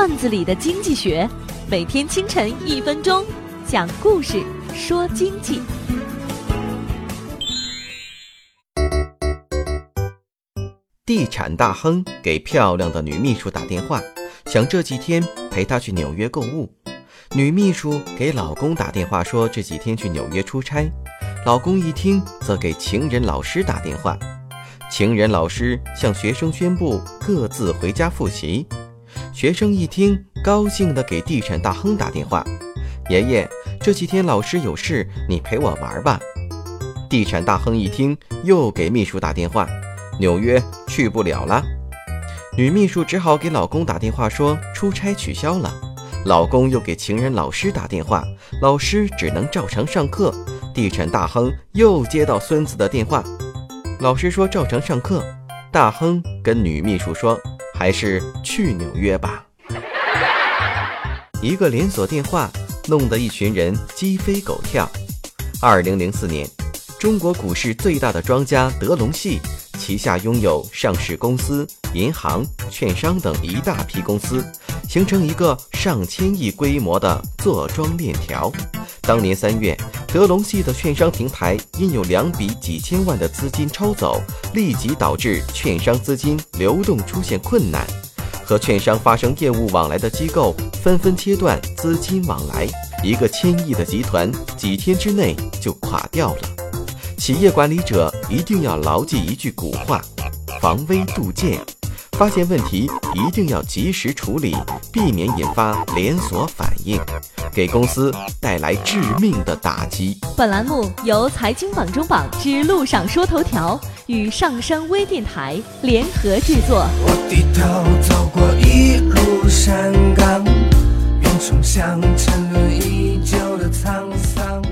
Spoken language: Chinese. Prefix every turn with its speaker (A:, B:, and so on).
A: 段子里的经济学，每天清晨一分钟，讲故事说经济。
B: 地产大亨给漂亮的女秘书打电话，想这几天陪她去纽约购物。女秘书给老公打电话说这几天去纽约出差，老公一听则给情人老师打电话，情人老师向学生宣布各自回家复习。学生一听高兴地给地产大亨打电话：“爷爷，这几天老师有事，你陪我玩吧。”地产大亨一听又给秘书打电话。纽约去不了了，女秘书只好给老公打电话说出差取消了。老公又给情人老师打电话，老师只能照常上课。地产大亨又接到孙子的电话，老师说照常上课。大亨跟女秘书说，还是去纽约吧。一个连锁电话弄得一群人鸡飞狗跳。二零零四年，中国股市最大的庄家德隆系。旗下拥有上市公司、银行、券商等一大批公司，形成一个上千亿规模的坐庄链条。当年三月，德隆系的券商平台因有两笔几千万的资金抽走，立即导致券商资金流动出现困难，和券商发生业务往来的机构纷纷切断资金往来，一个千亿的集团几天之内就垮掉了。企业管理者一定要牢记一句古话：防微杜渐。发现问题一定要及时处理，避免引发连锁反应，给公司带来致命的打击。
A: 本栏目由财经榜中榜之路上说头条与上山微电台联合制作。
C: 我低头走过一路山岗，云冲向沉沦已久的沧桑。